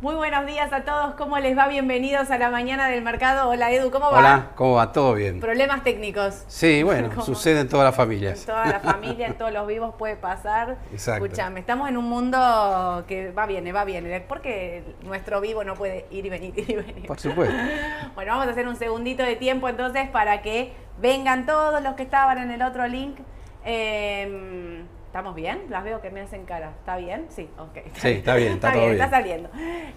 Muy buenos días a todos, ¿cómo les va? Bienvenidos a la mañana del mercado. Hola Edu, ¿cómo va? Hola, ¿cómo va? ¿Todo bien? Problemas técnicos. Sí, bueno, ¿Cómo? sucede en todas las En familias. toda la familia, en todos los vivos puede pasar. Exacto. Escuchame, estamos en un mundo que va bien, va bien. Porque nuestro vivo no puede ir y venir, ir y venir. Por supuesto. Bueno, vamos a hacer un segundito de tiempo entonces para que vengan todos los que estaban en el otro link. Eh, ¿Estamos bien? Las veo que me hacen cara. ¿Está bien? Sí, ok. Sí, está bien, está todo Está bien. saliendo.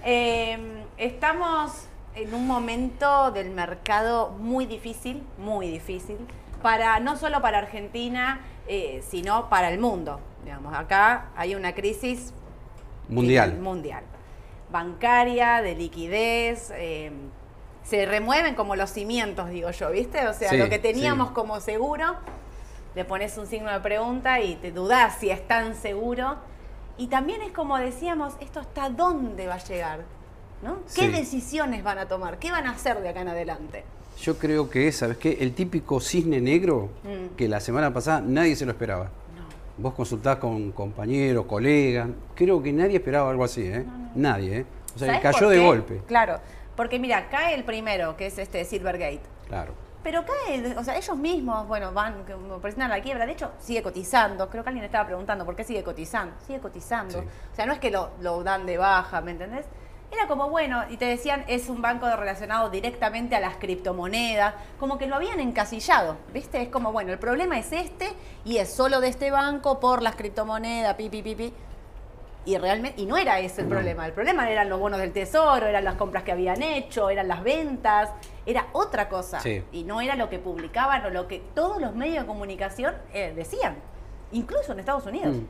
Eh, estamos en un momento del mercado muy difícil, muy difícil, para no solo para Argentina, eh, sino para el mundo. Digamos, acá hay una crisis Mundial. mundial. Bancaria, de liquidez. eh, se remueven como los cimientos, digo yo, ¿viste? O sea, Sí, lo que teníamos sí. como seguro, le pones un signo de pregunta y te dudás si es tan seguro. Y también es como decíamos, esto hasta dónde va a llegar, ¿no? ¿Qué Sí. decisiones van a tomar? ¿Qué van a hacer de acá en adelante? Yo creo que es, ¿sabes qué? El típico cisne negro Mm. que la semana pasada nadie se lo esperaba. No. Vos consultás con compañeros, colegas, creo que nadie esperaba algo así, ¿eh? Nadie, ¿eh? O sea, ¿Sabés cayó de golpe. Claro, porque mira, cae el primero, que es este Silvergate. Claro. Pero cae, o sea, ellos mismos, bueno, van, presentan la quiebra, de hecho, sigue cotizando. Creo que alguien estaba preguntando por qué sigue cotizando. Sigue cotizando. Sí. O sea, no es que lo, lo dan de baja, ¿me entendés? Era como, bueno, y te decían, es un banco relacionado directamente a las criptomonedas, como que lo habían encasillado, ¿viste? Es como, bueno, el problema es este y es solo de este banco por las criptomonedas, pi, pi, pi, pi. Y realmente, y no era ese el No. problema. El problema eran los bonos del tesoro, eran las compras que habían hecho, eran las ventas, era otra cosa. Sí. Y no era lo que publicaban o lo que todos los medios de comunicación eh, decían. Incluso en Estados Unidos. Mm.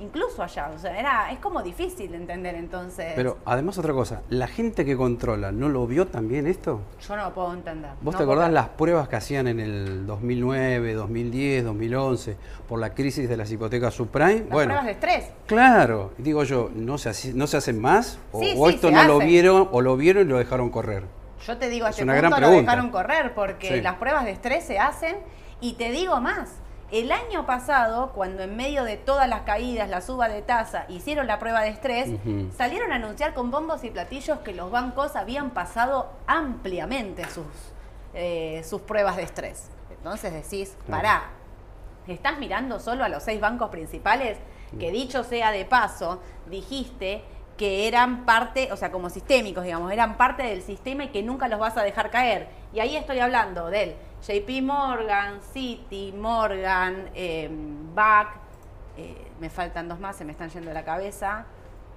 Incluso allá. O sea, era, es como difícil de entender entonces. Pero además otra cosa, ¿la gente que controla no lo vio también esto? yo no lo puedo entender. ¿Vos No te acordás las pruebas que hacían en el 2009, 2010, 2011 por la crisis de las hipotecas subprime? Las bueno, pruebas de estrés. Claro, digo yo, ¿no se, no se hacen más? ¿O, Sí, o sí, esto no lo vieron o lo vieron y lo dejaron correr? Yo te digo, a Es este una punto lo dejaron correr porque Sí. las pruebas de estrés se hacen y te digo más. El año pasado, cuando en medio de todas las caídas, la suba de tasa, hicieron la prueba de estrés, salieron a anunciar con bombos y platillos que los bancos habían pasado ampliamente sus, eh, sus pruebas de estrés. Entonces decís, pará, estás mirando solo a los seis bancos principales, que dicho sea de paso, dijiste que eran parte, o sea, como sistémicos, digamos, eran parte del sistema y que nunca los vas a dejar caer. Y ahí estoy hablando del JP Morgan, Citi, Morgan, eh, BAC, eh, me faltan dos más, se me están yendo de la cabeza.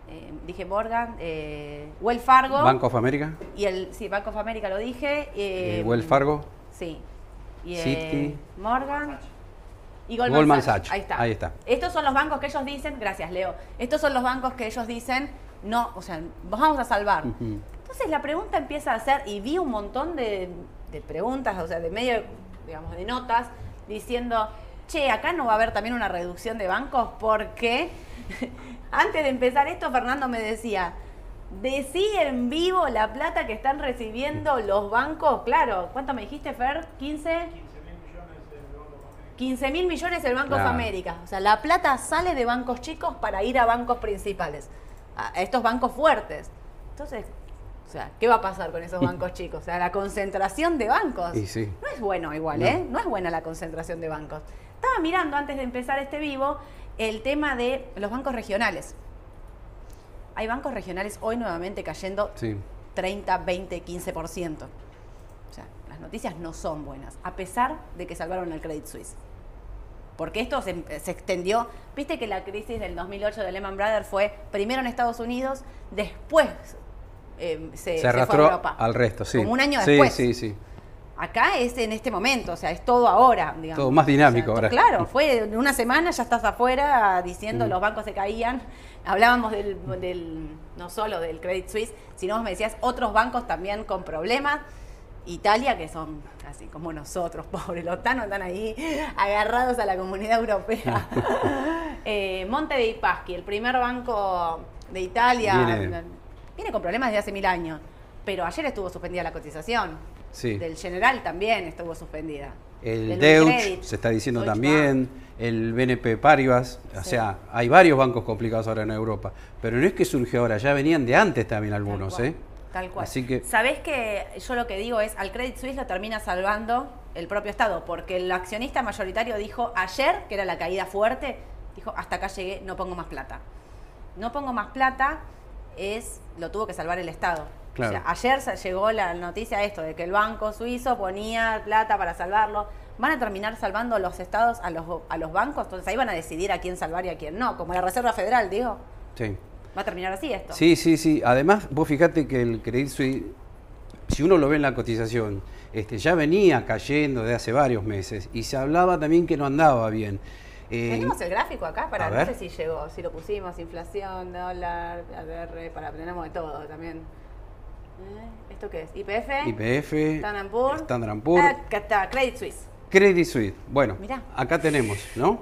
Eh, dije Morgan, eh, Wells Fargo. Bank of America, Y el, sí, Bank of America lo dije. eh, eh, Wells Fargo, Sí. Y, eh, Citi. Morgan. Y Goldman, Goldman Sachs. Sachs. Ahí está. Ahí está. Estos son los bancos que ellos dicen, gracias Leo, estos son los bancos que ellos dicen, no, o sea, nos vamos a salvar. Entonces la pregunta empieza a ser, y vi un montón de, de preguntas, o sea, de medio, digamos, de notas, diciendo, che, acá no va a haber también una reducción de bancos porque antes de empezar esto, Fernando me decía, decí en vivo la plata que están recibiendo los bancos, claro, ¿cuánto me dijiste, Fer? ¿15? 15 mil millones del Banco Claro. América. O sea, la plata sale de bancos chicos para ir a bancos principales, a estos bancos fuertes. Entonces, o sea, ¿qué va a pasar con esos bancos chicos? O sea, la concentración de bancos. Y sí. No es bueno igual, No. ¿eh? No es buena la concentración de bancos. Estaba mirando antes de empezar este vivo el tema de los bancos regionales. Hay bancos regionales hoy nuevamente cayendo Sí. 30, 20, 15%. O sea, las noticias no son buenas, a pesar de que salvaron al Credit Suisse. porque esto se, se extendió. Viste que la crisis del 2008 de Lehman Brothers fue primero en Estados Unidos, después eh, se, Se se fue a arrastró Europa. al resto, sí. Como un año Sí, después. Sí, sí, Acá es en este momento, o sea, es todo ahora, digamos. Todo más dinámico O sea, ahora. Claro, fue en una semana ya estás afuera diciendo Mm. los bancos se caían. Hablábamos del, del- no solo del Credit Suisse, sino vos me decías otros bancos también con problemas. Italia, que son así como nosotros, pobres, los tanos están ahí agarrados a la comunidad europea. eh, Monte dei Paschi, el primer banco de Italia, Viene- viene con problemas desde hace mil años, pero ayer estuvo suspendida la cotización. Sí. Del General también estuvo suspendida. El Unicredit, se está diciendo Deutsche también, el BNP Paribas, o sea, hay varios bancos complicados ahora en Europa, pero no es que surgió ahora, ya venían de antes también algunos, cual, ¿eh? Tal cual. Así que Sabés que yo lo que digo es, al Credit Suisse lo termina salvando el propio Estado, porque el accionista mayoritario dijo ayer, que era la caída fuerte, dijo, hasta acá llegué, no pongo más plata. No pongo más plata es, lo tuvo que salvar el Estado. Claro. O sea, ayer llegó la noticia de esto, de que el banco suizo ponía plata para salvarlo. Van a terminar salvando los estados a los, a los bancos, entonces ahí van a decidir a quién salvar y a quién no, como la Reserva Federal, digo. sí. Va a terminar así esto. Sí, sí, sí. Además, vos fijate que el Credit Suisse, si uno lo ve en la cotización, este, ya venía cayendo de hace varios meses y se hablaba también que no andaba bien. Eh, Tenemos el gráfico acá para, no sé si llegó, si lo pusimos, inflación, dólar, ADR, para tenemos de todo también. Eh, ¿Esto qué es? ¿IPF? IPF, Standard Poor's. Standard Poor's, Acá está, Credit Suisse. Credit Suisse. Bueno, Mirá. acá tenemos, ¿no?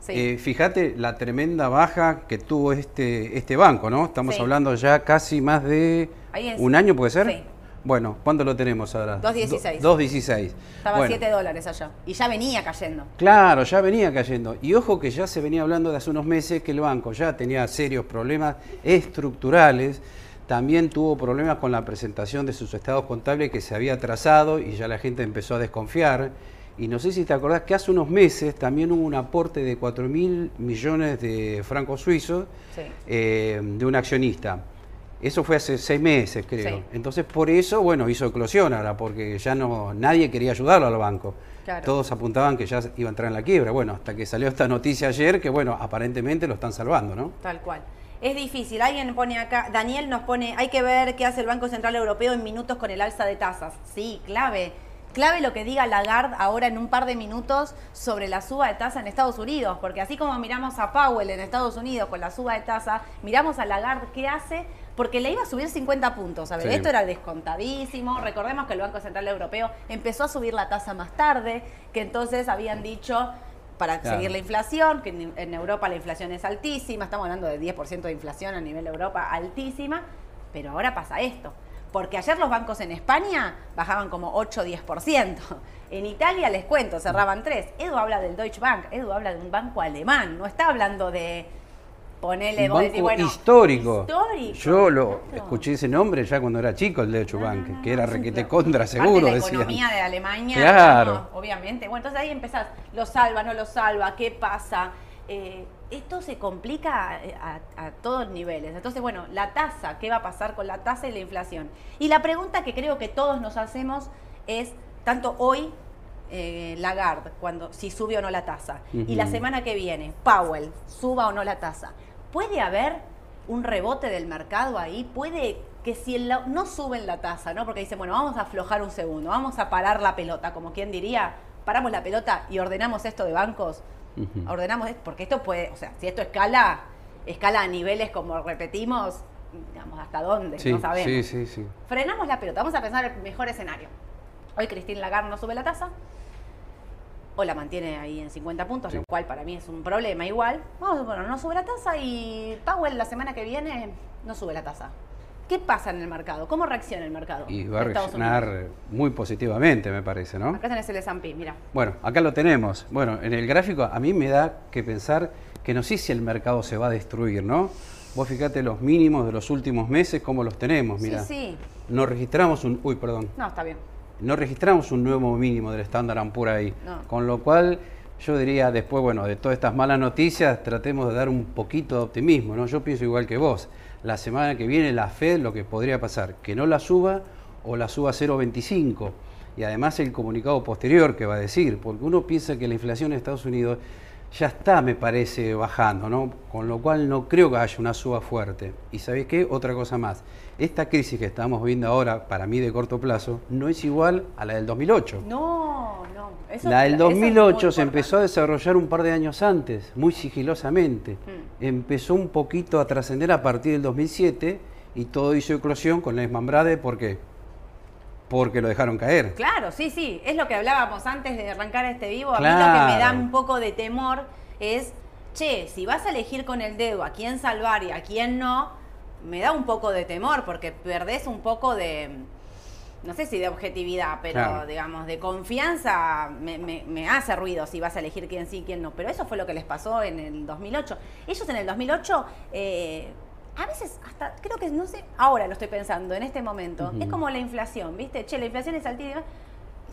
Sí. Eh, fíjate la tremenda baja que tuvo este, este banco, ¿no? Estamos Sí. hablando ya casi más de un año, ¿puede ser? Sí. Bueno, ¿cuánto lo tenemos ahora? 2.16. Do- 2.16. Estaba Bueno, 7 dólares allá. Y ya venía cayendo. Claro, ya venía cayendo. Y ojo que ya se venía hablando de hace unos meses que el banco ya tenía serios problemas estructurales. También tuvo problemas con la presentación de sus estados contables que se había atrasado y ya la gente empezó a desconfiar. Y no sé si te acordás que hace unos meses también hubo un aporte de 4 mil millones de francos suizos Sí. eh, de un accionista. Eso fue hace seis meses, creo. Sí. Entonces, por eso, bueno, hizo eclosión ahora, porque ya no nadie quería ayudarlo al banco. Claro. Todos apuntaban que ya iba a entrar en la quiebra. Bueno, hasta que salió esta noticia ayer, que bueno, aparentemente lo están salvando, ¿no? Tal cual. Es difícil. Alguien pone acá, Daniel nos pone, hay que ver qué hace el Banco Central Europeo en minutos con el alza de tasas. Sí, clave. Clave lo que diga Lagarde ahora en un par de minutos sobre la suba de tasa en Estados Unidos, porque así como miramos a Powell en Estados Unidos con la suba de tasa, miramos a Lagarde qué hace, porque le iba a subir 50 puntos. A ver, Sí. esto era descontadísimo. Recordemos que el Banco Central Europeo empezó a subir la tasa más tarde, que entonces habían dicho para Claro. seguir la inflación, que en, Europa la inflación es altísima, estamos hablando de 10% de inflación a nivel Europa, altísima, pero ahora pasa esto. Porque ayer los bancos en España bajaban como 8-10%. En Italia, les cuento, cerraban 3. Edu habla del Deutsche Bank, Edu habla de un banco alemán, no está hablando de ponerle, Un vos banco decís, bueno, histórico. histórico, Yo lo claro. escuché ese nombre ya cuando era chico, el de Deutsche Bank, Ah, que era requete contra Parte seguro, de la decían. economía de Alemania, Claro. obviamente. Bueno, entonces ahí empezás, lo salva, no lo salva, ¿qué pasa? Eh, esto se complica eh, a, a todos niveles. Entonces, bueno, la tasa, ¿qué va a pasar con la tasa y la inflación? Y la pregunta que creo que todos nos hacemos es, tanto hoy, eh, Lagarde, cuando, si sube o no la tasa, y la semana que viene, Powell, suba o no la tasa, ¿puede haber un rebote del mercado ahí? ¿Puede que si el no suben la tasa, ¿no? Porque dicen, bueno, vamos a aflojar un segundo, vamos a parar la pelota, como quien diría, paramos la pelota y ordenamos esto de bancos, ordenamos esto, porque esto puede, o sea, si esto escala, escala a niveles como repetimos, digamos, hasta dónde, Sí, no sabemos. sí, sí, sí. Frenamos la pelota, vamos a pensar el mejor escenario. Hoy Christine Lagarde no sube la tasa, o la mantiene ahí en 50 puntos, Sí. lo cual para mí es un problema igual. Vamos, bueno, no sube la tasa y Powell la semana que viene no sube la tasa. ¿Qué pasa en el mercado? ¿Cómo reacciona el mercado? Y va a reaccionar muy positivamente, me parece, ¿no? Acá tenés el S&P, mira. Bueno, acá lo tenemos. Bueno, en el gráfico a mí me da que pensar que no sé si el mercado se va a destruir, ¿no? Vos fíjate los mínimos de los últimos meses, cómo los tenemos, mira. Sí, sí. No registramos un... Uy, perdón. No, está bien. No registramos un nuevo mínimo del Standard Poor's ahí. No. Con lo cual, yo diría, después, bueno, de todas estas malas noticias, tratemos de dar un poquito de optimismo, ¿no? Yo pienso igual que vos. La semana que viene la Fed, lo que podría pasar, que no la suba o la suba a 0,25. y además el comunicado posterior que va a decir, porque uno piensa que la inflación en Estados Unidos ya está, me parece, bajando, ¿no? Con lo cual no creo que haya una suba fuerte. Y ¿sabéis qué? Otra cosa más. Esta crisis que estamos viendo ahora, para mí de corto plazo, no es igual a la del 2008. No, no. Eso, la del eso es 2008 muy se empezó a desarrollar un par de años antes, muy sigilosamente. Mm. Empezó un poquito a trascender a partir del 2007 y todo hizo eclosión con la Brade, ¿por qué? Porque lo dejaron caer. Claro, sí, sí. Es lo que hablábamos antes de arrancar este vivo. A mí lo que me da un poco de temor es, che, si vas a elegir con el dedo a quién salvar y a quién no, me da un poco de temor porque perdés un poco de, no sé si de objetividad, pero Claro. digamos, de confianza me, me- me hace ruido si vas a elegir quién sí y quién no. Pero eso fue lo que les pasó en el 2008. Ellos en el 2008... eh, a veces hasta, creo que, no sé, ahora lo estoy pensando, en este momento, es como la inflación, ¿viste? Che, la inflación es altísima,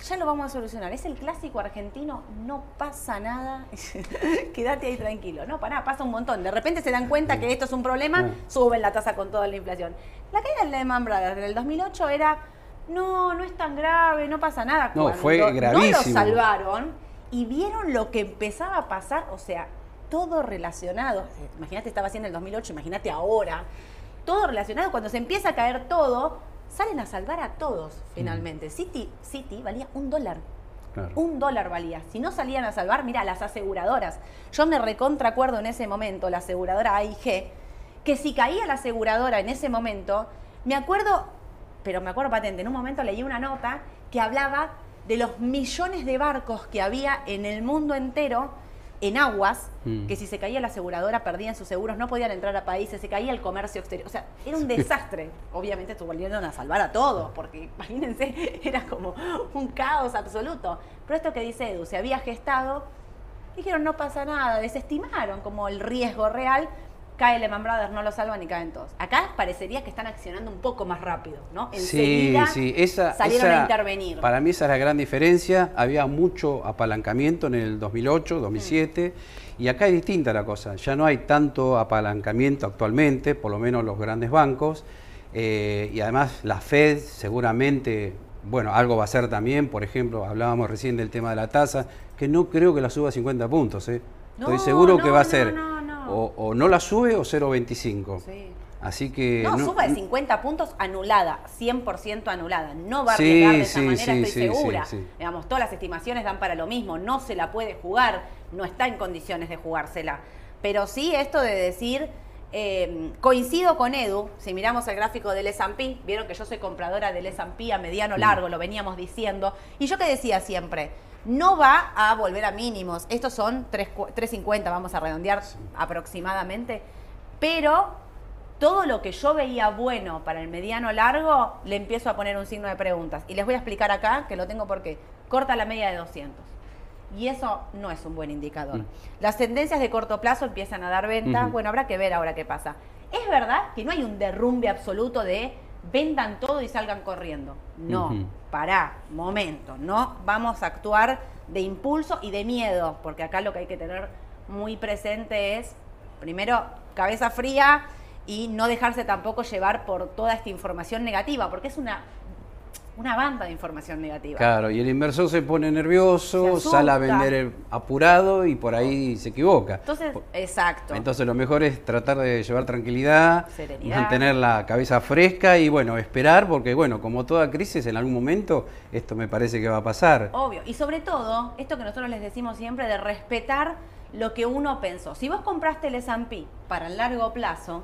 ya lo vamos a solucionar. Es el clásico argentino, no pasa nada, quédate ahí tranquilo. No, para pasa un montón. De repente se dan cuenta que esto es un problema, Mm. suben la tasa con toda la inflación. La caída del Lehman Brothers del 2008 era, no, no es tan grave, no pasa nada. No, Cuando fue No lo gravísimo. salvaron y vieron lo que empezaba a pasar, o sea, todo relacionado. Imagínate, estaba haciendo el 2008, imagínate ahora. Todo relacionado, cuando se empieza a caer todo, salen a salvar a todos finalmente. City, City valía un dólar. Claro. Un dólar valía. Si no salían a salvar, mira, las aseguradoras. Yo me recontra acuerdo en ese momento, la aseguradora AIG, que si caía la aseguradora en ese momento, me acuerdo, pero me acuerdo patente, en un momento leí una nota que hablaba de los millones de barcos que había en el mundo entero en aguas, Mm. que si se caía la aseguradora perdían sus seguros, no podían entrar a países, se caía el comercio exterior. O sea, era un desastre. Obviamente volvieron a salvar a todos, porque imagínense, era como un caos absoluto. Pero esto que dice Edu, se había gestado, dijeron no pasa nada, desestimaron como el riesgo real, cae Lehman Brothers, no lo salvan y caen todos. Acá parecería que están accionando un poco más rápido, ¿no? Sí, Enseguida sí, esa, salieron esa- a intervenir. Para mí esa es la gran diferencia. Había mucho apalancamiento en el 2008, 2007, y acá es distinta la cosa. Ya no hay tanto apalancamiento actualmente, por lo menos los grandes bancos, eh, y además la Fed seguramente, bueno, algo va a hacer también. Por ejemplo, hablábamos recién del tema de la tasa, que no creo que la suba a 50 puntos. ¿eh? Estoy No, seguro que va a ser no, no. O, o no la sube o 0,25. Sí. Así que No, suba de 50 puntos anulada, 100% anulada. No va a Sí, arriesgar de esa sí, manera, estoy segura. Digamos, todas las estimaciones dan para lo mismo, no se la puede jugar, no está en condiciones de jugársela. Pero sí esto de decir, eh, coincido con Edu, si miramos el gráfico del S&P, vieron que yo soy compradora del S&P a mediano largo, lo veníamos diciendo, y yo que decía siempre, no va a volver a mínimos, estos son 3 cu- 3.50, vamos a redondear aproximadamente, pero todo lo que yo veía bueno para el mediano largo, le empiezo a poner un signo de preguntas. Y les voy a explicar acá, que lo tengo porque corta la media de 200. Y eso no es un buen indicador. Mm. Las tendencias de corto plazo empiezan a dar venta. Ujú. Bueno, habrá que ver ahora qué pasa. Es verdad que no hay un derrumbe absoluto de vendan todo y salgan corriendo. No, Ujú. pará, momento. No vamos a actuar de impulso y de miedo, porque acá lo que hay que tener muy presente es, primero, cabeza fría y no dejarse tampoco llevar por toda esta información negativa, porque es una, una banda de información negativa. Claro, y el inversor se pone nervioso, Se sale a vender el- apurado y por ahí se equivoca. Entonces, exacto. Entonces lo mejor es tratar de llevar tranquilidad, Serenidad. mantener la cabeza fresca y bueno, esperar porque bueno, como toda crisis en algún momento esto me parece que va a pasar. Obvio. Y sobre todo, esto que nosotros les decimos siempre de respetar lo que uno pensó. Si vos compraste el S&P para el largo plazo,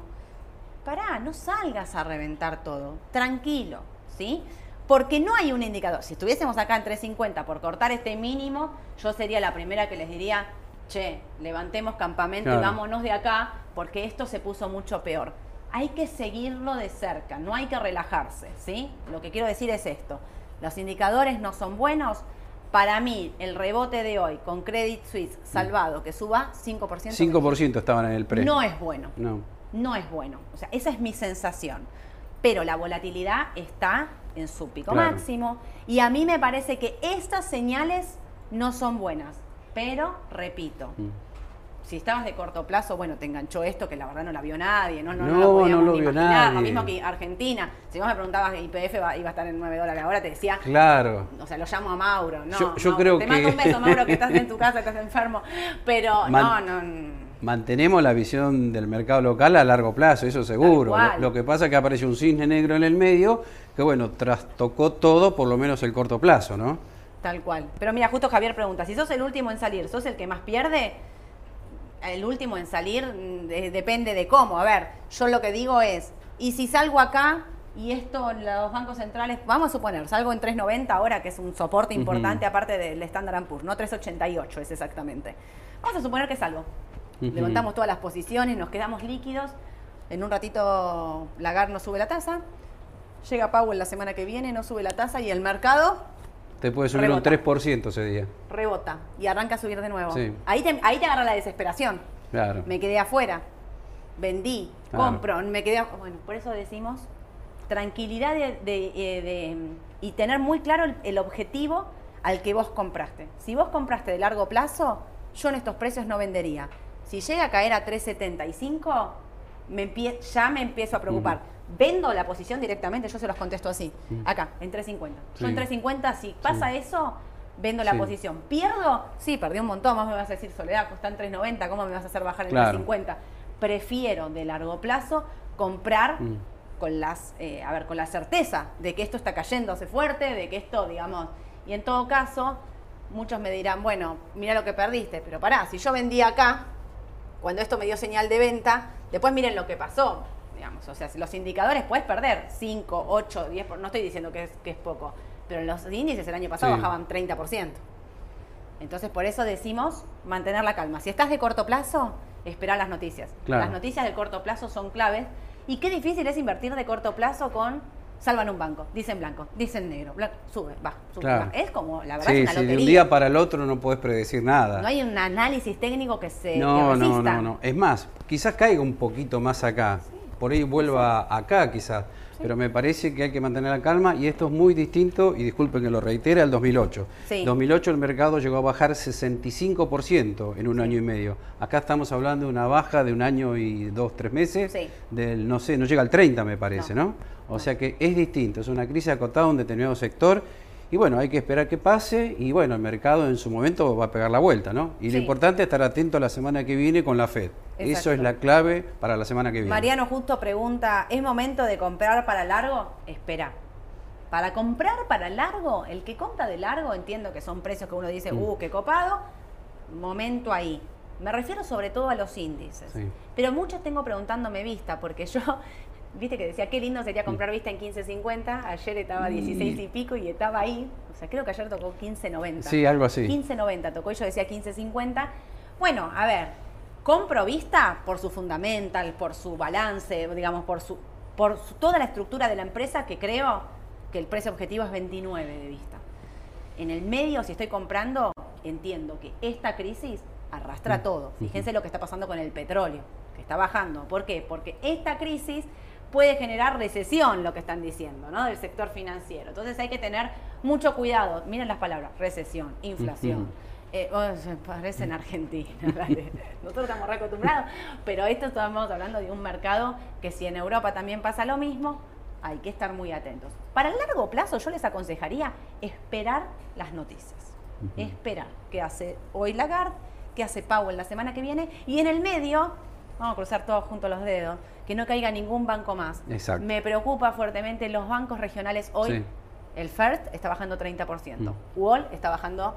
pará, no salgas a reventar todo. Tranquilo, ¿sí? Porque no hay un indicador. Si estuviésemos acá en 350 por cortar este mínimo, yo sería la primera que les diría, che, levantemos campamento y vámonos de acá porque esto se puso mucho peor. Hay que seguirlo de cerca, no hay que relajarse, ¿sí? Lo que quiero decir es esto. Los indicadores no son buenos. Para mí, el rebote de hoy con Credit Suisse salvado, que suba 5%, 5% estaban en el pre. no es bueno No. no es bueno. O sea, esa es mi sensación. Pero la volatilidad está en su pico Claro. máximo. Y a mí me parece que estas señales no son buenas. Pero, repito, Mm. si estabas de corto plazo, bueno, te enganchó esto que la verdad no la vio nadie, no, no, No, no, lo podíamos no lo ni vio imaginar. Lo nadie. mismo que Argentina. Si vos me preguntabas que IPF iba a estar en 9 dólares ahora, te decía, Claro. o sea, lo llamo a Mauro. No, Yo- yo no, creo te que- mando un beso, Mauro, que estás en tu casa, estás enfermo. Pero Man- no, no. Mantenemos la visión del mercado local a largo plazo, eso seguro. Lo, lo que pasa es que apareció un cisne negro en el medio que, bueno, trastocó todo, por lo menos el corto plazo, ¿no? Tal cual. Pero mira, justo Javier pregunta, si sos el último en salir, ¿sos el que más pierde? El último en salir mm, de- depende de cómo. A ver, yo lo que digo es, y si salgo acá y esto en los bancos centrales, vamos a suponer, salgo en 3.90 ahora, que es un soporte importante aparte del Standard Poor's, no 3.88 es exactamente. Vamos a suponer que salgo. Levantamos todas las posiciones, nos quedamos líquidos. En un ratito Lagarde nos sube la tasa. Llega Powell la semana que viene, no sube la tasa y el mercado Te puede subir Rebota. un 3% ese día. rebota y arranca a subir de nuevo. Sí. Ahí, te, ahí te agarra la desesperación. Claro. Me quedé afuera, vendí, Claro. compro, me quedé. af- Bueno, por eso decimos tranquilidad de, de- eh, de- y tener muy claro el, el objetivo al que vos compraste. Si vos compraste de largo plazo, yo en estos precios no vendería. Si llega a caer a 3.75, me empie- ya me empiezo a preocupar. Vendo la posición directamente, yo se los contesto así. Acá, en 3.50. Yo en Sí. 3.50, si pasa eso, vendo la Sí. posición. ¿Pierdo? Sí, perdí un montón. Más me vas a decir, Soledad, está en 3.90, ¿cómo me vas a hacer bajar en Claro. 3.50? Prefiero de largo plazo comprar Mm. con las, eh, a ver, con la certeza de que esto está cayéndose fuerte, de que esto, digamos, y en todo caso, muchos me dirán, bueno, mira lo que perdiste, pero pará, si yo vendí acá, cuando esto me dio señal de venta, después miren lo que pasó, digamos, o sea, los indicadores puedes perder 5, 8, 10, por- no estoy diciendo que es, que es poco, pero los índices el año pasado Sí. bajaban 30%. Entonces, por eso decimos mantener la calma. Si estás de corto plazo, esperar las noticias. Claro. Las noticias de corto plazo son claves. Y qué difícil es invertir de corto plazo con salvan un banco, dicen blanco, dicen negro, sube, va, sube, Claro. va. Es como, la verdad, Sí, es una sí, de un día para el otro no puedes predecir nada. No hay un análisis técnico que se que No, no, no, no. Es más, quizás caiga un poquito más acá. Por ahí vuelva acá quizás. Pero me parece que hay que mantener la calma y esto es muy distinto, y disculpen que lo reitere, al 2008. Sí. 2008 el mercado llegó a bajar 65% en un año y medio. Acá estamos hablando de una baja de un año y dos, tres meses. Del, no sé, no llega al 30 me parece, No. ¿no? O sea que es distinto, es una crisis acotada a un determinado sector. Y bueno, hay que esperar que pase y bueno, el mercado en su momento va a pegar la vuelta, ¿no? Y Sí. lo importante es estar atento la semana que viene con la Fed. Eso es la clave para la semana que viene. Mariano justo pregunta, ¿es momento de comprar para largo? Espera. Para comprar para largo, el que compra de largo, entiendo que son precios que uno dice, Mm. uh, qué copado, momento ahí. Me refiero sobre todo a los índices. Sí. Pero muchos tengo preguntándome vista, porque yo, viste que decía, qué lindo sería comprar vista en 15.50, ayer estaba 16 y pico y estaba ahí, o sea, creo que ayer tocó 15.90. Sí, algo así. 15.90 tocó y yo decía 15.50. Bueno, a ver, compro vista por su fundamental, por su balance, digamos, por su por su- toda la estructura de la empresa que creo que el precio objetivo es 29 de vista. En el medio, si estoy comprando, entiendo que esta crisis arrastra todo. Fíjense lo que está pasando con el petróleo, que está bajando. ¿Por qué? Porque esta crisis puede generar recesión, lo que están diciendo, ¿no? Del sector financiero. Entonces hay que tener mucho cuidado. Miren las palabras, recesión, inflación. Eh, oh, parece en Argentina. dale. Nosotros estamos re acostumbrados, pero esto estamos hablando de un mercado que si en Europa también pasa lo mismo, hay que estar muy atentos. Para el largo plazo yo les aconsejaría esperar las noticias. Esperar qué hace hoy Lagarde, qué hace Powell la semana que viene y en el medio, vamos a cruzar todos juntos los dedos, que no caiga ningún banco más. Exacto. Me preocupa fuertemente los bancos regionales hoy. Sí. El FIRST está bajando 30%. Mm. Wall está bajando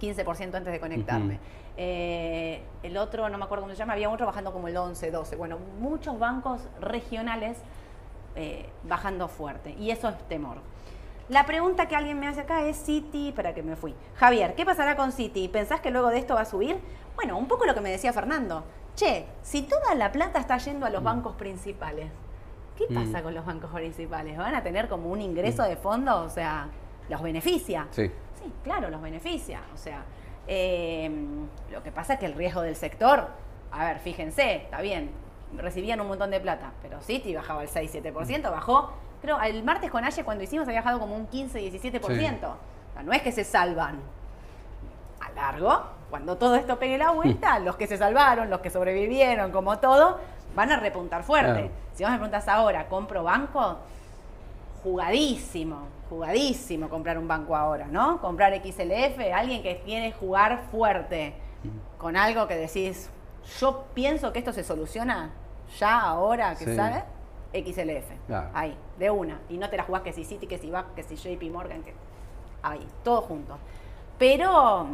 15% antes de conectarme. Eh, el otro, no me acuerdo cómo se llama, había otro bajando como el 11, 12. Bueno, muchos bancos regionales eh, bajando fuerte. Y eso es temor. La pregunta que alguien me hace acá es Citi, para que me fui. Javier, ¿qué pasará con Citi? ¿Pensás que luego de esto va a subir? Bueno, un poco lo que me decía Fernando. Che, si toda la plata está yendo a los bancos principales, ¿qué Mm. pasa con los bancos principales? ¿Van a tener como un ingreso de fondo? O sea, ¿los beneficia? Sí. Sí, claro, los beneficia. O sea, eh, lo que pasa es que el riesgo del sector, a ver, fíjense, está bien, recibían un montón de plata, pero Citi bajaba el 6-7%, bajó, creo, el martes con Aye cuando hicimos había bajado como un 15-17%. O sea, no es que se salvan. A largo cuando todo esto pegue la vuelta, los que se salvaron, los que sobrevivieron, como todo, van a repuntar fuerte. Claro. Si vos me preguntas ahora, ¿compro banco? Jugadísimo, jugadísimo comprar un banco ahora, ¿no? Comprar XLF, alguien que quiere jugar fuerte, con algo que decís, yo pienso que esto se soluciona ya ahora que Sí. sale, XLF. Claro. Ahí, de una. Y no te la jugás que si City, que si BAC, que si JP Morgan, que. Ahí, todo junto. Pero.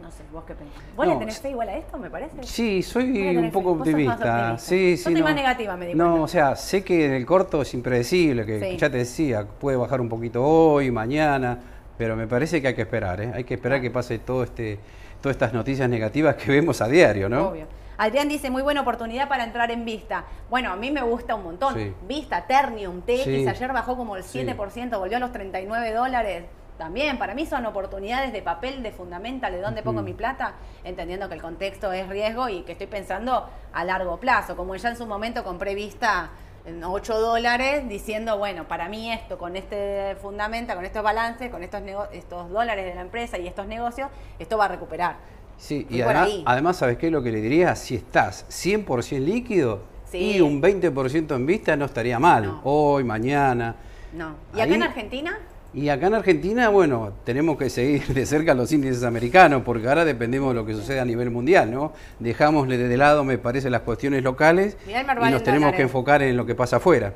No sé, vos qué pensás. ¿Vos No, le tenés fe igual a esto, me parece? Sí, soy un poco optimista. optimista. Sí, Yo sí, soy no. más negativa, me di No, o sea, sé que en el corto es impredecible, que Sí. ya te decía, puede bajar un poquito hoy, mañana, pero me parece que hay que esperar, ¿eh? Hay que esperar Ah. que pase todo este, todas estas noticias negativas que vemos a diario, ¿no? Obvio. Adrián dice, muy buena oportunidad para entrar en Vista. Bueno, a mí me gusta un montón. Sí. Vista, Ternium, TX, Sí. ayer bajó como el Sí. 7%, volvió a los 39 dólares. También, para mí son oportunidades de papel, de fundamental, de dónde pongo mi plata, entendiendo que el contexto es riesgo y que estoy pensando a largo plazo. Como ya en su momento compré Vista en 8 dólares, diciendo, bueno, para mí esto, con este fundamental, con estos balances, con estos, estos dólares de la empresa y estos negocios, esto va a recuperar. Sí, Fui y además, ¿sabes qué es lo que le diría? Si estás 100% líquido Sí. y un 20% en vista, no estaría mal. No. Hoy, mañana. No. ¿Y acá en Argentina? Y acá en Argentina, bueno, tenemos que seguir de cerca los índices americanos, porque ahora dependemos de lo que sucede a nivel mundial, ¿no? Dejamos de lado, me parece, las cuestiones locales Mirá el y nos en tenemos dólares. que enfocar en lo que pasa afuera.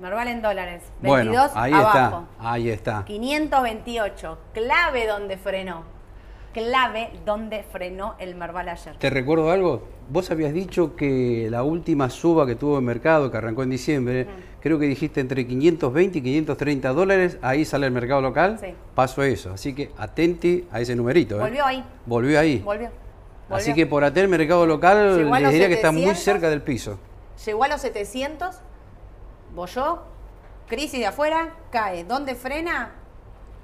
Normal en dólares. 22 Bueno, ahí abajo. está, ahí está. 528. Clave donde frenó. Clave donde frenó el Merval ayer. ¿Te recuerdo algo? Vos habías dicho que la última suba que tuvo el mercado, que arrancó en diciembre, creo que dijiste entre 520 y 530 dólares, ahí sale el mercado local. Sí. Pasó eso. Así que atenti a ese numerito. ¿eh? Volvió ahí. Volvió ahí. Volvió. Así que por até el mercado local les diría que está muy 700. cerca del piso. Llegó a los 700. Bolló. Crisis de afuera. Cae. ¿Dónde frena?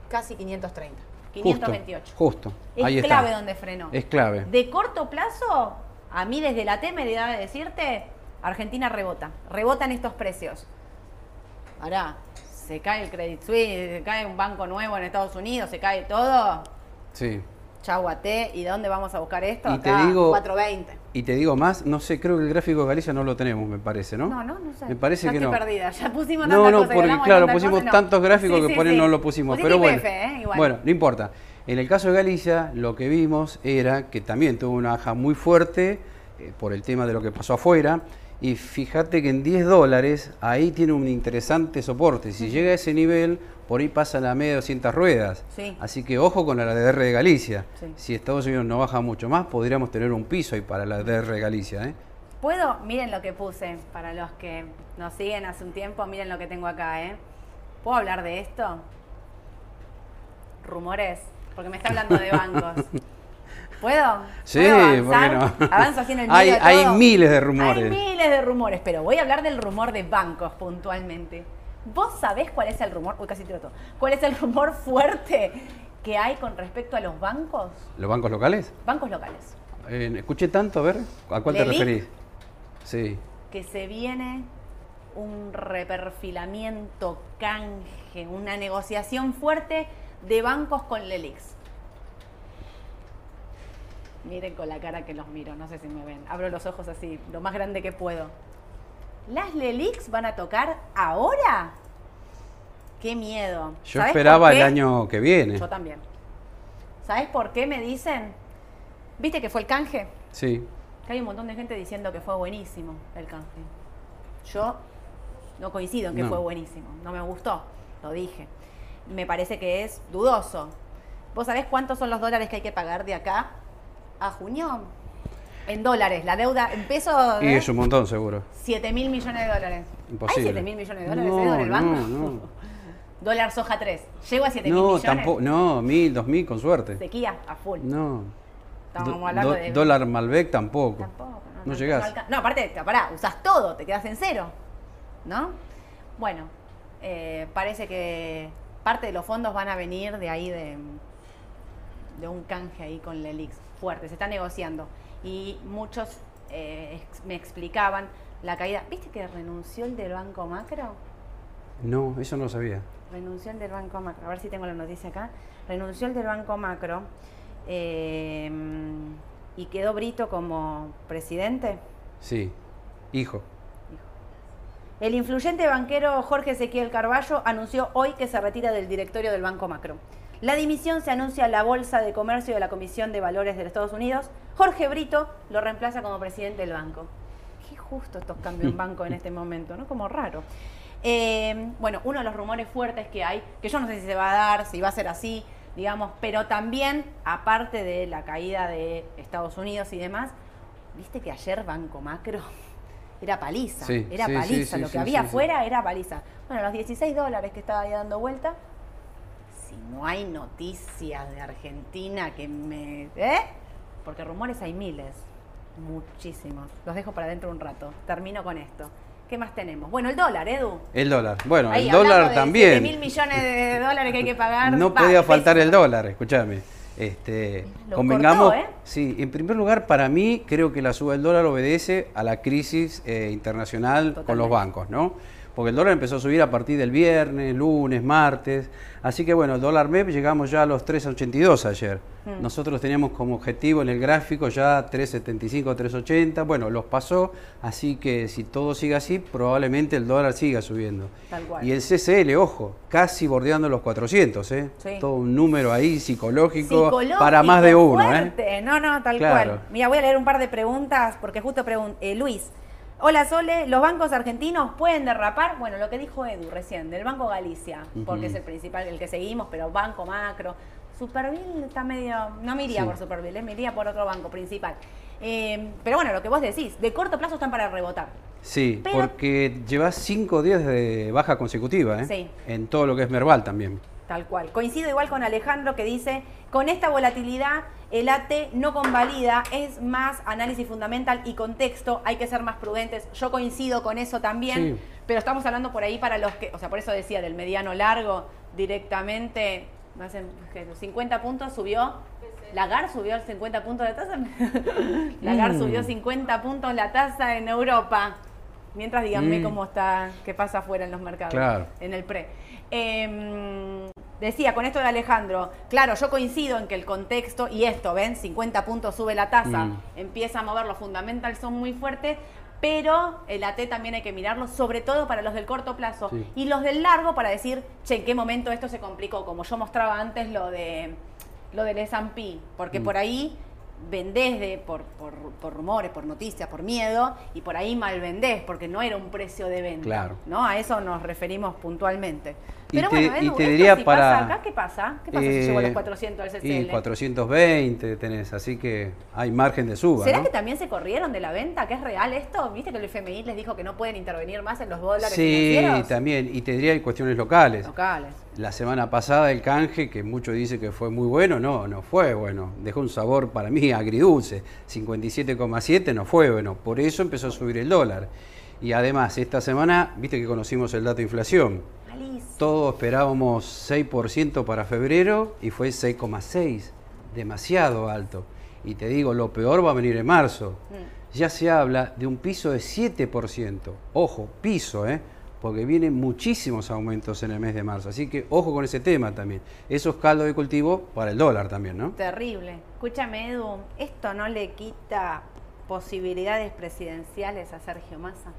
Casi 530. 528. Justo, justo. Es ahí clave está. donde frenó. Es clave. De corto plazo, a mí desde la T me da de decirte, Argentina rebota. Rebota en estos precios. Ahora, se cae el Credit Suisse, se cae un banco nuevo en Estados Unidos, se cae todo. Sí. T. ¿Y de dónde vamos a buscar esto? Y te digo- 420. Y te digo más, no sé, creo que el gráfico de Galicia no lo tenemos, me parece, ¿no? No, no, no sé. Me parece ya que estoy no. perdida. Ya pusimos No, no, porque claro, pusimos cosas, no. tantos gráficos Sí, que sí, por ahí sí. no lo pusimos. Pusiste Pero bueno, IPF, ¿eh? Igual. bueno, no importa. En el caso de Galicia, lo que vimos era que también tuvo una baja muy fuerte eh, por el tema de lo que pasó afuera. Y fíjate que en 10 dólares ahí tiene un interesante soporte. Si llega a ese nivel, por ahí pasa la media de 200 ruedas. Sí. Así que ojo con la DR de Galicia. Sí. Si Estados Unidos no baja mucho más, podríamos tener un piso ahí para la DR de Galicia. ¿eh? ¿Puedo? Miren lo que puse. Para los que nos siguen hace un tiempo, miren lo que tengo acá, ¿eh? ¿Puedo hablar de esto? Rumores. Porque me está hablando de bancos. ¿Puedo? Sí, ¿Puedo ¿por qué no? Avanzo así en el Hay- medio hay miles de rumores. Hay miles de rumores, pero voy a hablar del rumor de bancos puntualmente. ¿Vos sabés cuál es el rumor? Uy, casi tiro todo. ¿Cuál es el rumor fuerte que hay con respecto a los bancos? ¿Los bancos locales? Bancos locales. Eh, escuché tanto, a ver, ¿a cuál te referís? Sí. que se viene un reperfilamiento, canje, una negociación fuerte de bancos con Lelix. Miren con la cara que los miro, no sé si me ven. Abro los ojos así, lo más grande que puedo. ¿Las Lelix van a tocar ahora? ¡Qué miedo! Yo ¿Sabés esperaba el año que viene. Yo también. ¿Sabes por qué me dicen? ¿Viste que fue el canje? Sí. Que hay un montón de gente diciendo que fue buenísimo el canje. Yo no coincido en que No. fue buenísimo. No me gustó, lo dije. Me parece que es dudoso. ¿Vos sabés cuántos son los dólares que hay que pagar de acá a junio? En dólares, la deuda en pesos. Y es un montón, seguro. 7 mil millones de dólares. Imposible. ¿Hay 7 mil millones de dólares No, en el banco? no, no. Dólar soja 3. ¿Llego a 7 mil No, millones? tampoco, no, mil, dos mil, con suerte. Sequía a full. No. Estábamos Do- hablando do- de- Dólar Malbec tampoco. Tampoco. No, No llegás. No, aparte, te- pará, usás todo, te quedas en cero. ¿No? Bueno, eh, parece que parte de los fondos van a venir de ahí de, de un canje ahí con Lelix. Fuerte, se está negociando. Y muchos eh, ex- me explicaban la caída. ¿Viste que renunció el del Banco Macro? No, eso no lo sabía. Renunció el del Banco Macro. A ver si tengo la noticia acá. Renunció el del Banco Macro. Eh, ¿Y quedó Brito como presidente? Sí, hijo. El influyente banquero Jorge Ezequiel Carballo anunció hoy que se retira del directorio del Banco Macro. La dimisión se anuncia a la Bolsa de Comercio de la Comisión de Valores de los Estados Unidos. Jorge Brito lo reemplaza como presidente del banco. Qué justo estos cambios en banco en este momento, ¿no? Como raro. Eh, bueno, uno de los rumores fuertes que hay, que yo no sé si se va a dar, si va a ser así, digamos, pero también, aparte de la caída de Estados Unidos y demás, viste que ayer Banco Macro era paliza, Sí, era sí, paliza, sí, lo que había afuera era paliza. Bueno, los 16 dólares que estaba ahí dando vuelta, si no hay noticias de Argentina que me... ¿Eh? Porque rumores hay miles, muchísimos. Los dejo para dentro un rato. Termino con esto. ¿Qué más tenemos? Bueno, el dólar, Edu. El dólar. Bueno, Ahí, el dólar de también. mil millones de dólares que hay que pagar. No podía faltar el dólar, escúchame. Este, Lo convengamos, cortó, ¿eh? sí, en primer lugar, para mí, creo que la suba del dólar obedece a la crisis eh, internacional con los bancos, ¿no? Porque el dólar empezó a subir a partir del viernes, lunes, martes. Así que bueno, el dólar MEP llegamos ya a los 3.82 ayer. Mm. Nosotros teníamos como objetivo en el gráfico ya 3.75, 3.80. Bueno, los pasó, así que si todo sigue así, probablemente el dólar siga subiendo. Tal cual. Y el CCL, ojo, casi bordeando los 400, ¿eh? Sí. Todo un número ahí psicológico, Psicológico, para más de uno, ¿eh? No, no, tal Claro. cual. Mira, voy a leer un par de preguntas porque justo pregunta Luis. Hola Sole, ¿los bancos argentinos pueden derrapar? Bueno, lo que dijo Edu recién, del Banco Galicia, porque es el principal, el que seguimos, pero Banco Macro. Superville está medio. No me iría Sí. por Superville, eh, me iría por otro banco principal. Eh, pero bueno, lo que vos decís, de corto plazo están para rebotar. Sí, Pero- porque llevas cinco días de baja consecutiva, ¿eh? Sí. En todo lo que es Merval también. Tal cual. Coincido igual con Alejandro que dice, con esta volatilidad el AT no convalida, es más análisis fundamental y contexto, hay que ser más prudentes. Yo coincido con eso también, Sí. pero estamos hablando por ahí para los que, o sea, por eso decía del mediano largo, directamente, ¿qué? 50 puntos subió. Lagar subió 50 puntos de tasa. Lagar Mm. subió 50 puntos la tasa en Europa. Mientras díganme Mm. cómo está, qué pasa afuera en los mercados Claro. en el pre. Eh, decía con esto de Alejandro, claro, yo coincido en que el contexto y esto, ven, 50 puntos sube la tasa, Mm. empieza a mover, los fundamentals son muy fuertes, pero el AT también hay que mirarlo, sobre todo para los del corto plazo Sí. y los del largo para decir, che, en qué momento esto se complicó, como yo mostraba antes lo de lo del S&P, porque Mm. por ahí vendés de, por, por, por rumores, por noticias, por miedo, y por ahí mal vendés, porque no era un precio de venta. Claro. ¿no? A eso nos referimos puntualmente. Y Pero te- bueno, y Edu, te esto diría si para- pasa acá, ¿qué pasa? ¿Qué pasa si llegó a los Eh, 400 al Y CCL? 420 tenés, así que hay margen de suba, ¿Será ¿no? que también se corrieron de la venta? ¿Que es real esto? ¿Viste que el FMI les dijo que no pueden intervenir más en los dólares Sí, financieros? también. Y te diría hay cuestiones locales. Locales. La semana pasada el canje, que muchos dicen que fue muy bueno, no, no fue bueno. Dejó un sabor para mí agridulce. 57,7 no fue bueno. Por eso empezó a subir el dólar. Y además, esta semana, viste que conocimos el dato de inflación. Malísimo. Todos esperábamos 6% para febrero y fue 6,6. Demasiado alto. Y te digo, lo peor va a venir en marzo. Mm. Ya se habla de un piso de 7%. Ojo, piso, ¿eh? Porque vienen muchísimos aumentos en el mes de marzo. Así que ojo con ese tema también. Eso es caldo de cultivo para el dólar también, ¿no? Terrible. Escúchame, Edu, ¿esto no le quita posibilidades presidenciales a Sergio Massa?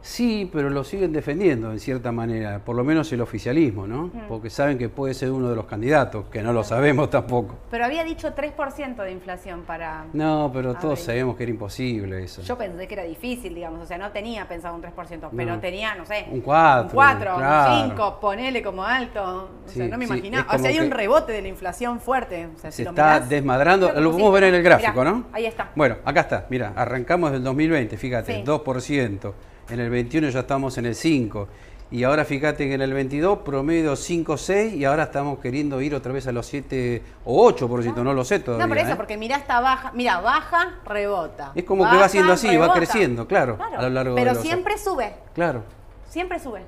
Sí, pero lo siguen defendiendo en cierta manera, por lo menos el oficialismo, ¿no? Porque saben que puede ser uno de los candidatos, que no lo sabemos tampoco. Pero había dicho 3% de inflación para... No, pero todos Abril. sabemos que era imposible eso. Yo pensé que era difícil, digamos, o sea, no tenía pensado un 3%, pero No. tenía, no sé, Un cuatro, un 4, claro. un 5, ponele como alto, o sea, no me sí, imaginaba, o sea, hay un rebote de la inflación fuerte, o sea, si Se lo está mirás, desmadrando, lo podemos ver en el gráfico, Mirá, ¿no? Ahí está. Bueno, acá está, mira, arrancamos del 2020, fíjate, Sí. 2%, en el 21 ya estamos en el 5%, y ahora fíjate que en el 22 promedio 5, 6, y ahora estamos queriendo ir otra vez a los 7 o 8%, no, lo sé todavía. No, por eso, ¿eh? porque mirá esta baja, mira, baja, rebota. Es como que va siendo así, va creciendo, claro, a lo largo de Pero los- siempre sube, Claro. siempre sube.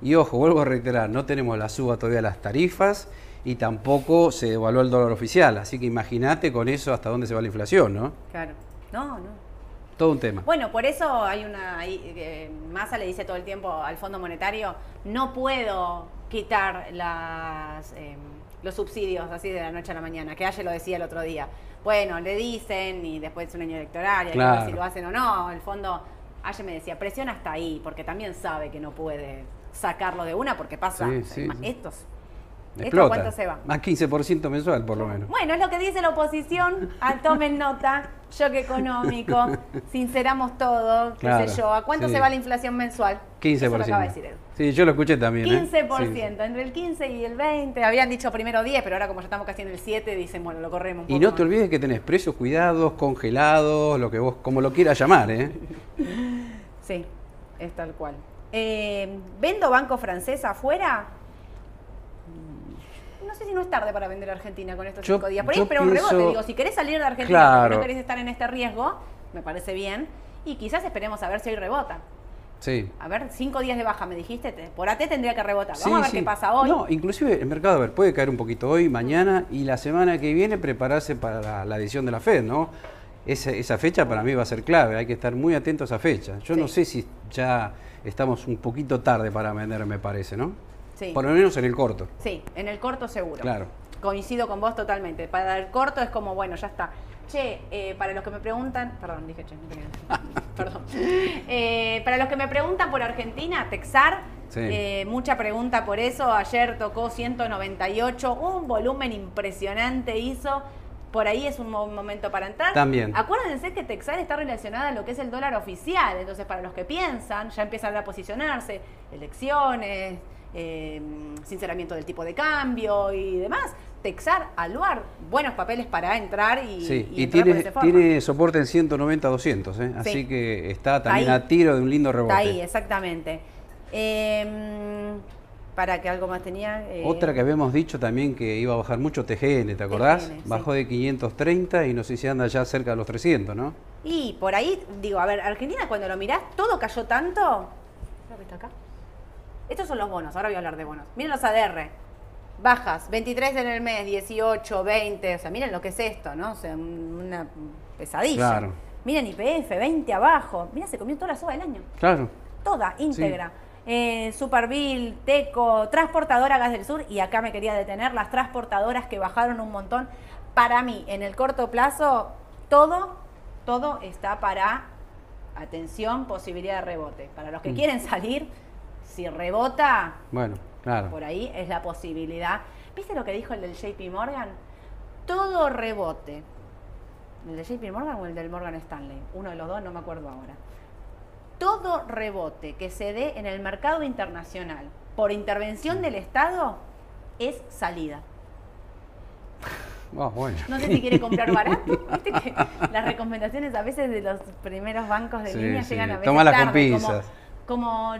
Y ojo, vuelvo a reiterar, no tenemos la suba todavía de las tarifas y tampoco se devaluó el dólar oficial, así que imagínate con eso hasta dónde se va la inflación, ¿no? Claro. No, no. Todo un tema. Bueno, por eso hay una. ahí, eh, Massa le dice todo el tiempo al Fondo Monetario: no puedo quitar las, eh, los subsidios así de la noche a la mañana, que ayer lo decía el otro día. Bueno, le dicen y después es un año electoral y hay que ver Claro. si lo hacen o no. El fondo, ayer me decía, presión hasta ahí, porque también sabe que no puede sacarlo de una porque pasa. Sí, sí, sí. Estos. ¿Esto Explota. cuánto se va? Más 15% mensual, por lo menos. Bueno, es lo que dice la oposición. Ah, tomen nota. Shock económico. Sinceramos todo. Qué Claro, sé yo. ¿A cuánto sí. se va la inflación mensual? 15%. Eso lo acaba de decir él. Sí, yo lo escuché también. ¿eh? 15%, entre el 15 y el 20. Habían dicho primero 10, pero ahora como ya estamos casi en el 7, dicen, bueno, lo corremos un Sí. Y poco no te olvides que tenés precios cuidados, congelados, lo que vos, como lo quieras llamar, ¿eh? Sí, es tal cual. Eh, ¿Vendo banco francés afuera? No sé si no es tarde para vender Argentina con estos Yo- cinco días. Por ahí espera un rebote. Digo, si querés salir de Argentina Claro. no querés estar en este riesgo, me parece bien. Y quizás esperemos a ver si hoy rebota. Sí. A ver, cinco días de baja, me dijiste. te- Por AT tendría que rebotar. Vamos Sí, a ver sí. qué pasa hoy. No, inclusive el mercado, a ver, puede caer un poquito hoy, mañana y la semana que viene prepararse para la, la edición de la Fed, ¿no? Esa, esa fecha para mí va a ser clave, hay que estar muy atento a esa fecha. Yo no sé si ya estamos un poquito tarde para vender, me parece, ¿no? Sí. Por lo menos en el corto. Sí, en el corto seguro. Claro. Coincido con vos totalmente. Para el corto es como, bueno, ya está. Che, eh, para los que me preguntan, perdón, dije che, perdón. Eh, para los que me preguntan por Argentina, Texar, Sí. eh, mucha pregunta por eso. Ayer tocó 198, un volumen impresionante hizo. Por ahí es un mo- momento para entrar. También. Acuérdense que Texar está relacionada a lo que es el dólar oficial. Entonces, para los que piensan, ya empiezan a posicionarse. Elecciones, eh, sinceramiento del tipo de cambio y demás. Texar, Aluar, buenos papeles para entrar y, Sí, y y, entrar tiene, tiene soporte en 190-200, ¿eh? así Sí. que está también a tiro de un lindo rebote. Está ahí, exactamente. Eh, para que algo más tenía. eh, Otra que habíamos dicho también que iba a bajar mucho TGN, ¿te acordás? TGN, sí. Bajó de 530 y no sé si anda ya cerca de los 300, ¿no? Y por ahí, digo, a ver, Argentina cuando lo mirás, todo cayó tanto. Creo que está acá. Estos son los bonos, ahora voy a hablar de bonos. Miren los ADR. Bajas, 23 en el mes, 18, 20. O sea, miren lo que es esto, ¿no? O sea, un- una pesadilla. Claro. Miren IPF, 20 abajo. Mira, se comió toda la soga del año. Claro. Toda, íntegra. Eh, Superville, Teco, Transportadora Gas del Sur, y acá me quería detener, las transportadoras que bajaron un montón. Para mí, en el corto plazo, todo, todo está para atención, posibilidad de rebote. Para los que Mm. quieren salir, si rebota, Bueno, claro. por ahí es la posibilidad. ¿Viste lo que dijo el del JP Morgan? Todo rebote. ¿El de JP Morgan o el del Morgan Stanley? Uno de los dos, no me acuerdo ahora. Todo rebote que se dé en el mercado internacional por intervención del Estado es salida. Bueno. No sé si quiere comprar barato. Viste que las recomendaciones a veces de los primeros bancos de Sí, línea sí. llegan a veces Tómala con tarde, como- pinzas. Como,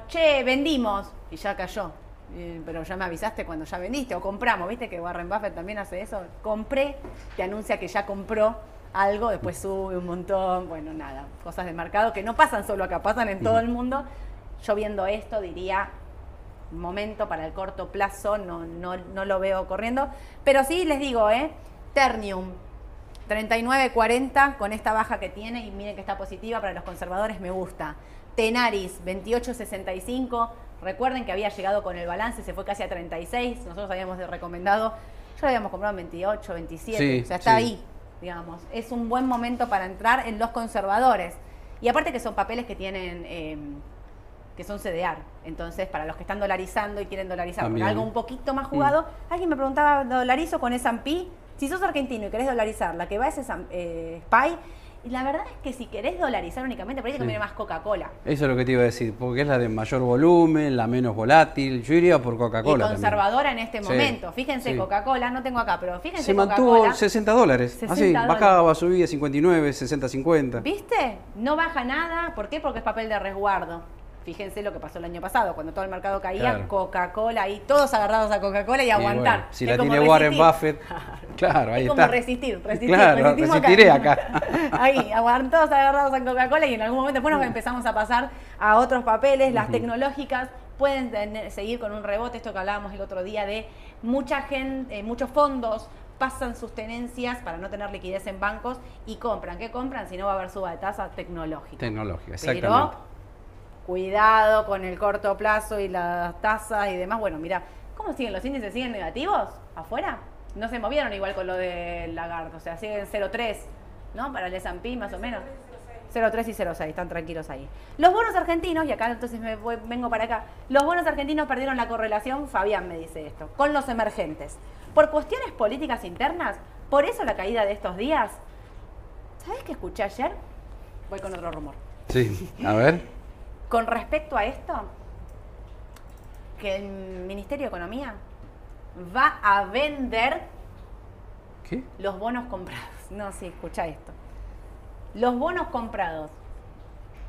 che, vendimos y ya cayó. Eh, Pero ya me avisaste cuando ya vendiste o compramos, ¿viste que Warren Buffett también hace eso? Compré, te anuncia que ya compró algo, después sube un montón, bueno, nada, cosas de mercado que no pasan solo acá, pasan en todo el mundo. Yo viendo esto diría, momento para el corto plazo, no, no, no lo veo corriendo. Pero sí les digo, ¿eh? Ternium, 39.40 con esta baja que tiene y miren que está positiva para los conservadores, me gusta. Tenaris, 28.65. Recuerden que había llegado con el balance, se fue casi a 36. Nosotros habíamos recomendado, ya lo habíamos comprado en 28, 27. Sí, o sea, está sí. ahí, digamos. Es un buen momento para entrar en los conservadores. Y aparte que son papeles que tienen... eh, que son CDR. Entonces, para los que están dolarizando y quieren dolarizar con algo un poquito más jugado, alguien me preguntaba, ¿dolarizo con S&P? Si sos argentino y querés dolarizar, la que va es esa, eh, SPY. Y la verdad es que si querés dolarizar únicamente, por ahí te Sí. conviene más Coca-Cola. Eso es lo que te iba a decir, porque es la de mayor volumen, la menos volátil. Yo iría por Coca-Cola. también. conservadora en este Sí, momento. Fíjense, sí. Coca-Cola, no tengo acá, pero fíjense Se mantuvo Coca-Cola. 60 dólares. 60 Así, dólares. bajaba, subía 59, 60, 50. ¿Viste? No baja nada. ¿Por qué? Porque es papel de resguardo. Fíjense lo que pasó el año pasado, cuando todo el mercado caía, Claro. Coca-Cola y todos agarrados a Coca-Cola y Y aguantar. bueno, si Es la como tiene Warren. Buffett, claro, ahí es como está. resistir, resistir. Claro, resistiré acá. Ahí, aguantan todos agarrados a Coca-Cola y en algún momento después nos empezamos a pasar a otros papeles, las tecnológicas pueden tener- seguir con un rebote, esto que hablábamos el otro día de mucha gente, eh, muchos fondos pasan sus tenencias para no tener liquidez en bancos y compran. ¿Qué compran? Si no va a haber suba de tasa tecnológica. Tecnológica, Pero exactamente. Cuidado con el corto plazo y las tasas y demás. Bueno, mira, ¿cómo siguen los índices? ¿Siguen negativos afuera? no se movieron igual con lo de Lagarde, o sea, siguen 0,3, ¿no? Para el S&P más o menos. 0,3 y 0,6, están tranquilos ahí. Los bonos argentinos, y acá entonces me vengo para acá, los bonos argentinos perdieron la correlación, Fabián me dice esto, con los emergentes. Por cuestiones políticas internas, por eso la caída de estos días. ¿Sabes qué escuché ayer? Voy con otro rumor. Sí, a ver. Con respecto a esto, que el Ministerio de Economía va a vender ¿Qué? los bonos comprados. No, sí, escucha esto. Los bonos comprados.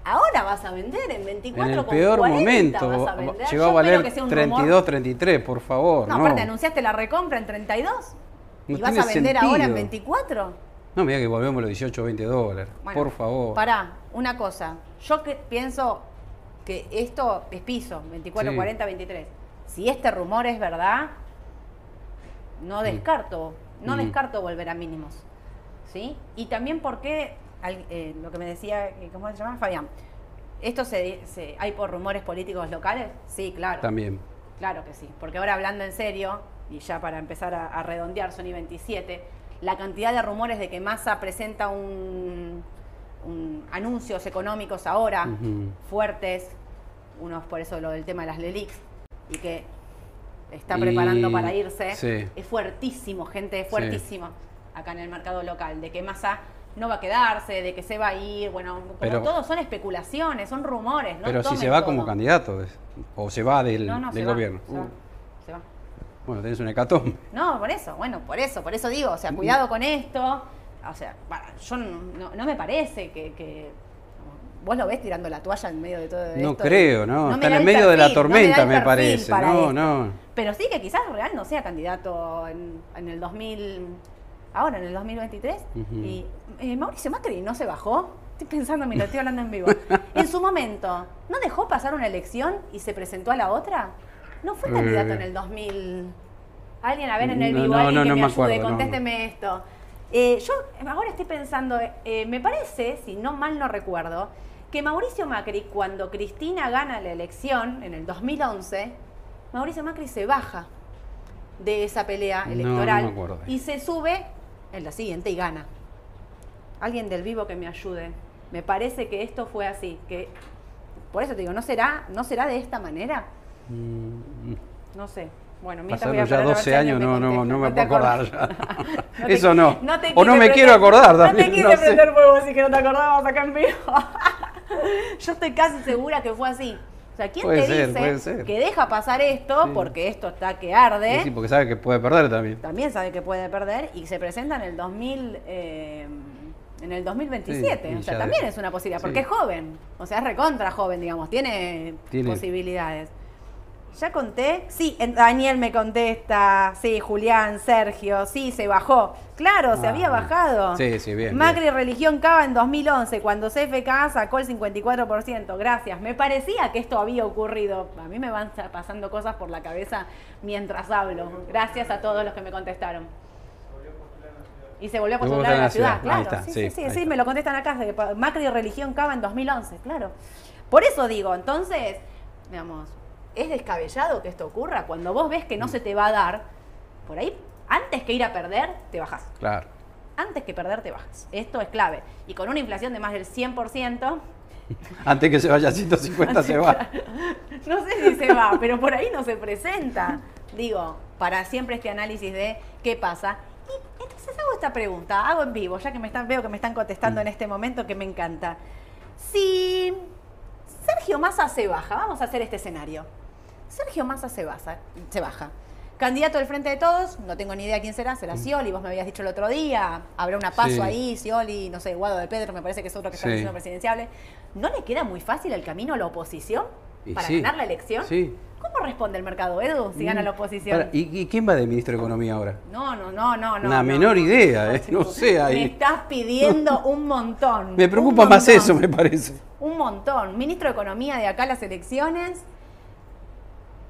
Ahora vas a vender en 24 En el peor 40 momento vas a vender. llegó a Yo valer que sea un 32, rumor. 33, por favor. No, No, aparte anunciaste la recompra en 32 y No vas a vender ahora en sentido. 24. No, mira que volvemos a los 18 20 dólares. Bueno, por favor. Pará, una cosa. Yo que pienso que esto es piso, 24, Sí. 40, 23. Si este rumor es verdad, no descarto, no Mm. descarto volver a mínimos. ¿Sí? Y también porque, al- eh, lo que me decía, eh, ¿cómo se llama? Fabián. ¿Esto se, se- hay por rumores políticos locales? Sí, claro. También. Claro que sí, porque ahora hablando en serio, y ya para empezar a, a redondear Sony 27, la cantidad de rumores de que Massa presenta un, un anuncios económicos ahora Ujú. fuertes, unos por eso lo del tema de las LELIX, y que está Y- preparando para irse, sí. es fuertísimo, gente, es fuertísimo acá en el mercado local, de que Massa no va a quedarse, de que se va a ir, bueno, Pero- todo son especulaciones, son rumores, no Pero si se va como candidato, o se va del, No, no, del se va, gobierno. va, Uh, se va. bueno, tenés una hecatombe. No, por eso, bueno, por eso, por eso digo, o sea, cuidado con esto. O sea, para, yo no, no- no me parece que, que- Vos lo ves tirando la toalla en medio de todo No esto. creo, ¿no? Está en el medio de la no me tormenta, me parece. No, esto. no. Pero sí que quizás Real no sea candidato en, en el 2000, ahora en el 2023. Ujú. Y eh, Mauricio Macri no se bajó. Estoy pensando, me lo estoy hablando en vivo. En su momento, ¿no dejó pasar una elección y se presentó a la otra? ¿No fue candidato Eh. en el 2000? Alguien, a ver, en el No, vivo, no, alguien no, que no me ayude, acuerdo, no, no. contésteme esto. Eh, yo ahora estoy pensando, eh, me parece, si no mal no recuerdo, que Mauricio Macri, cuando Cristina gana la elección en el 2011, Mauricio Macri se baja de esa pelea No, no electoral y se sube en la siguiente y gana. Alguien del vivo que me ayude. Me parece que esto fue así, que por eso te digo, ¿no será, no será de esta manera? Mm, No sé. Bueno, Pasaron ya esperar a ver 12 si alguien años, no, no, no me puedo acordar ya. No te- Eso no. no o no me quiero acordar No también. te quise no prender fuego así que no te acordabas acá en vivo. Yo estoy casi segura que fue así. O sea, ¿quién Puede te ser, dice que deja pasar esto Sí. porque esto está que arde? Sí, sí, porque sabe que puede perder también. También sabe que puede perder y se presenta en el 2000 eh, en el 2027. Sí, o sea, también de- es una posibilidad, porque es joven. O sea, es recontra joven, digamos, tiene, Tiene- posibilidades. ¿Ya conté? Sí, Daniel me contesta. Sí, Julián, Sergio. Sí, se bajó. Claro, se Ah, había bajado. Sí, sí, bien, Macri bien. Religión Cava en 2011, cuando CFK sacó el 54%. Gracias. Me parecía que esto había ocurrido. A mí me van sa- pasando cosas por la cabeza mientras hablo. Gracias a todos los que me contestaron. Y se volvió a postular en la ciudad, Ahí claro. está, sí, sí, sí, sí, me lo contestan acá. Macri Religión Cava en 2011, claro. Por eso digo, entonces, digamos, es descabellado que esto ocurra. Cuando vos ves que no se te va a dar, por ahí, antes que ir a perder, te bajás. Claro. Antes que perder, te bajas. Esto es clave. Y con una inflación de más del 100%, Antes que se vaya a 150 se va. no sé si se va, pero por ahí no se presenta. Digo, para siempre este análisis de qué pasa. Y entonces hago esta pregunta, hago en vivo, ya que me están, veo que me están contestando en este momento que me encanta. Si Sergio Massa se baja, vamos a hacer este escenario. Sergio Massa se baja, se baja. Candidato del Frente de Todos, no tengo ni idea quién será, será Scioli, vos me habías dicho el otro día, habrá una paso Sí. ahí, Scioli, no sé, Guado de Pedro, me parece que es otro que está Sí. diciendo presidenciable. ¿No le queda muy fácil el camino a la oposición Y para sí. ganar la elección? Sí. ¿Cómo responde el mercado, Edu, si gana la oposición? Para, ¿y, y quién va de ministro de Economía ahora? No, no, no, no, no, menor no. idea, ¿eh? No sé Me ahí. estás pidiendo un montón. Me preocupa un más eso, me parece. Un montón. Ministro de Economía de acá las elecciones.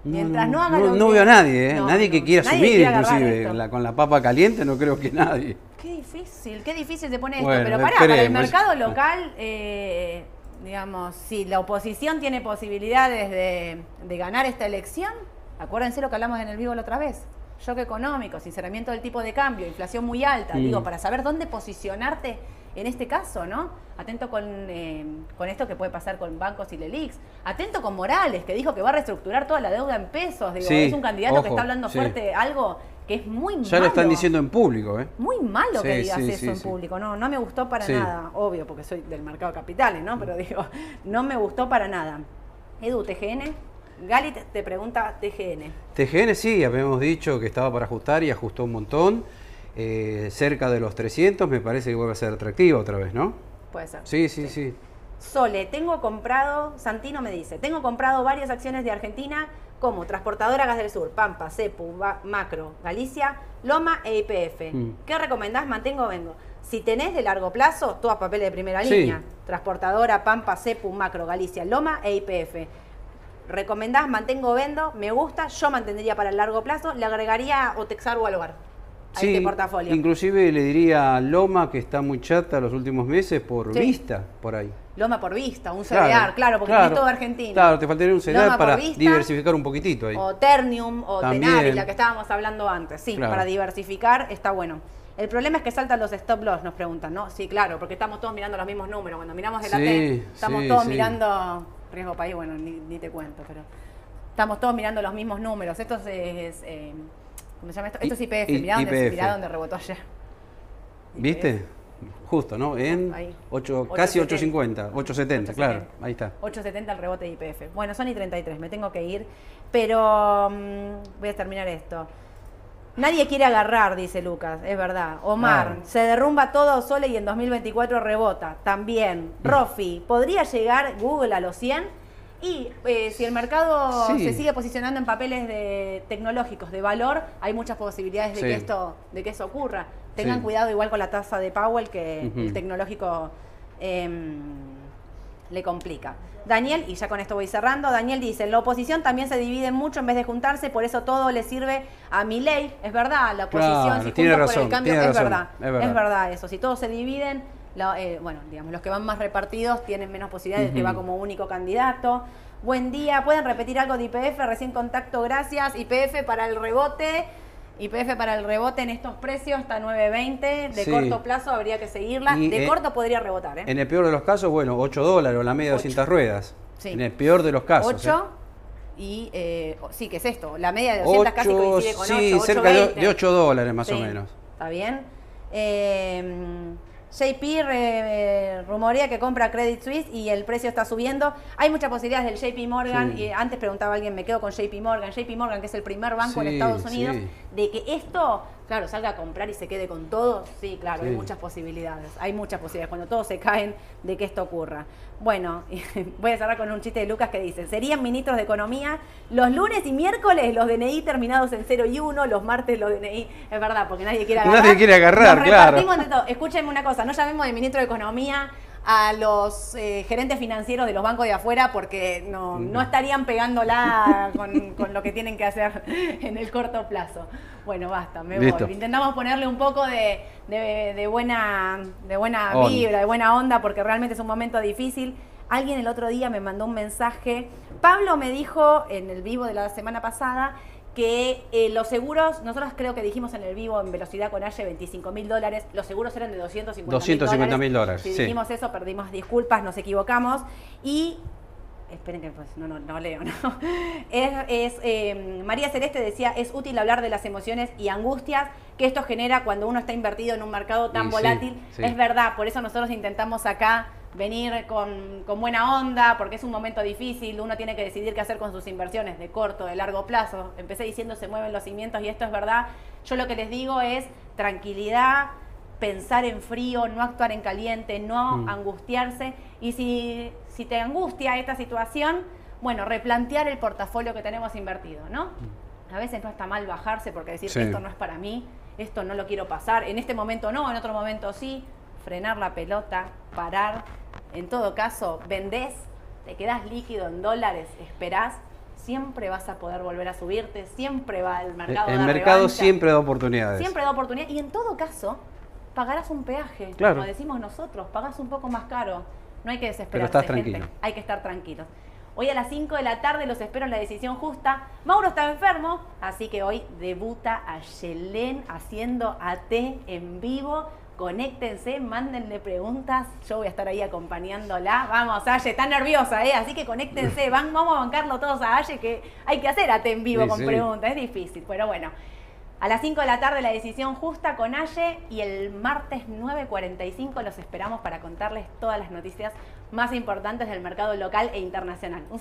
No, Mientras no, no, haga no, no veo a nadie, ¿eh? Nadie que quiera Nadie quiere agarrar inclusive. La- con la papa caliente no creo que nadie. Qué difícil, qué difícil se pone Bueno, esto. Pero pará, para el mercado local, eh, digamos, si la oposición tiene posibilidades de, de ganar esta elección, acuérdense lo que hablamos en el vivo la otra vez. shock económico, sinceramiento del tipo de cambio, inflación muy alta, Mm. digo, para saber dónde posicionarte en este caso, ¿no? Atento con, eh, con esto que puede pasar con bancos y Lelix. Atento con Morales, que dijo que va a reestructurar toda la deuda en pesos. Digo, Sí, es un candidato que está hablando sí. fuerte, algo que es muy malo. Ya lo están diciendo en público, ¿eh? Muy malo que digas eso en público. No, no me gustó para nada. Obvio, porque soy del mercado de capitales, ¿no? Pero digo, no me gustó para nada. Edu, TGN. Galit te pregunta TGN. TGN sí, habíamos dicho que estaba para ajustar y ajustó un montón. Eh, cerca de los 300 me parece que vuelve a ser atractivo otra vez, ¿no? Puede ser. Sí, sí, sí. Sole, tengo comprado, Santino me dice, tengo comprado varias acciones de Argentina como Transportadora Gas del Sur, Pampa, Cepu, Ba- Macro, Galicia, Loma e IPF. Mm. ¿Qué recomendás? Mantengo o vengo. Si tenés de largo plazo, todas papeles de primera Sí. línea. Transportadora, Pampa, Cepu, Macro, Galicia, Loma e IPF. ¿Recomendás? Mantengo o vendo. Me gusta. Yo mantendría para el largo plazo. Le agregaría Otexar o Alvar a Sí, este portafolio. inclusive le diría a Loma que está muy chata los últimos meses por Sí. vista, por ahí. Loma por vista, un CDR, claro, porque claro, es todo argentino. Claro, te faltaría un por para vista, diversificar un poquitito ahí. O Ternium o También. Tenaris, la que estábamos hablando antes. Sí, Claro. para diversificar está bueno. El problema es que saltan los stop loss, nos preguntan, ¿no? Sí, claro, porque estamos todos mirando los mismos números. Cuando miramos el Sí, AT, estamos sí, todos sí. mirando riesgo país, bueno, ni, ni te cuento, pero estamos todos mirando los mismos números. Esto es, es, eh, ¿cómo se llama esto? Esto es IPF, I- mirá, dónde, IPF. mirá rebotó ayer. ¿Viste? Justo, ¿no? En Ahí. 8, casi 8.70. 8.50, 8.70, claro, ahí está. 8.70 el rebote de IPF. Bueno, son y 33, me tengo que ir. Pero mm, voy a terminar esto. Nadie quiere agarrar, dice Lucas, es verdad. Omar, Claro. se derrumba todo Sole y en 2024 rebota. También. Mm. Rofi, ¿podría llegar Google a los 100? Y eh, si el mercado Sí. se sigue posicionando en papeles de, tecnológicos de valor, hay muchas posibilidades de, Sí. que esto, de que eso ocurra. Tengan Sí. cuidado igual con la tasa de Powell, que el tecnológico em, le complica. Daniel, y ya con esto voy cerrando, Daniel dice, la oposición también se divide mucho en vez de juntarse, por eso todo le sirve a mi ley. Es verdad, la oposición, Claro, si tiene juntos por razón, el cambio, tiene es razón, verdad, es verdad. es verdad eso. Si todos se dividen, la- eh, bueno, digamos, los que van más repartidos tienen menos posibilidades, el que va como único candidato. Buen día, ¿pueden repetir algo de IPF? Recién contacto, gracias. IPF para el rebote. IPF para el rebote en estos precios está 9.20. De Sí. corto plazo habría que seguirla. Y, de eh, corto podría rebotar, ¿eh? En el peor de los casos, bueno, 8 dólares o la media de Ocho. 200 ruedas. Sí. En el peor de los casos. 8 y eh, sí, ¿qué es esto? La media de 200 casi Ocho, coincide con sí, 8, cerca de, de 8 dólares más o Sí, menos. ¿Está bien? Eh, JP re- rumorea que compra Credit Suisse y el precio está subiendo. Hay muchas posibilidades del JP Morgan. Sí. Y antes preguntaba alguien, me quedo con JP Morgan. JP Morgan, que es el primer banco en Estados Unidos, sí. de que esto, claro, salga a comprar y se quede con todo. Sí, claro, hay muchas posibilidades. Hay muchas posibilidades. Cuando todos se caen, de que esto ocurra. Bueno, voy a cerrar con un chiste de Lucas que dice, serían ministros de Economía los lunes y miércoles los DNI terminados en 0 y 1, los martes los DNI, es verdad, porque nadie quiere agarrar. Nadie quiere agarrar, Nos claro. todos. Escúchenme una cosa, no llamemos de ministro de Economía a los eh, gerentes financieros de los bancos de afuera porque no, no estarían pegándola con, con lo que tienen que hacer en el corto plazo. Bueno, basta, me Listo. voy. Intentamos ponerle un poco de, de- de buena, de buena vibra, de buena onda, porque realmente es un momento difícil. Alguien el otro día me mandó un mensaje. Pablo me dijo en el vivo de la semana pasada que eh, los seguros, nosotros creo que dijimos en el vivo en velocidad con Aye 25 mil dólares, los seguros eran de 250 250.000 dólares, Si sí. dijimos eso, perdimos disculpas, nos equivocamos. Y esperen que pues, no, no, no leo, ¿no? Es, es, eh, María Celeste decía, es útil hablar de las emociones y angustias que esto genera cuando uno está invertido en un mercado tan Y sí, volátil. sí. Es verdad, por eso nosotros intentamos acá venir con, con buena onda, porque es un momento difícil, uno tiene que decidir qué hacer con sus inversiones de corto, de largo plazo. Empecé diciendo se mueven los cimientos y esto es verdad. Yo lo que les digo es tranquilidad, pensar en frío, no actuar en caliente, no Mm. angustiarse. Y si, si te angustia esta situación, bueno, replantear el portafolio que tenemos invertido, ¿no? A veces no está mal bajarse porque decir Sí. esto no es para mí, esto no lo quiero pasar, en este momento no, en otro momento sí, frenar la pelota, parar. En todo caso, vendés, te quedás líquido en dólares, esperás, siempre vas a poder volver a subirte, siempre va el mercado. el dar mercado revancha. siempre da oportunidades. Siempre da oportunidad y en todo caso pagarás un peaje, Claro. como decimos nosotros, pagás un poco más caro. No hay que desesperarse, Pero estás gente. tranquilo. Hay que estar tranquilos. Hoy a las 5 de la tarde los espero en la decisión justa. Mauro está enfermo, así que hoy debuta a Yelén haciendo AT en vivo. Conéctense, mándenle preguntas. Yo voy a estar ahí acompañándola. Vamos, Aye, está nerviosa, ¿eh? Así que conéctense. Van, vamos a bancarlo todos a Aye, que hay que hacer AT en vivo Sí, con sí. preguntas. Es difícil, pero bueno. A las 5 de la tarde la decisión justa con Aye y el martes 9.45 los esperamos para contarles todas las noticias más importantes del mercado local e internacional. Un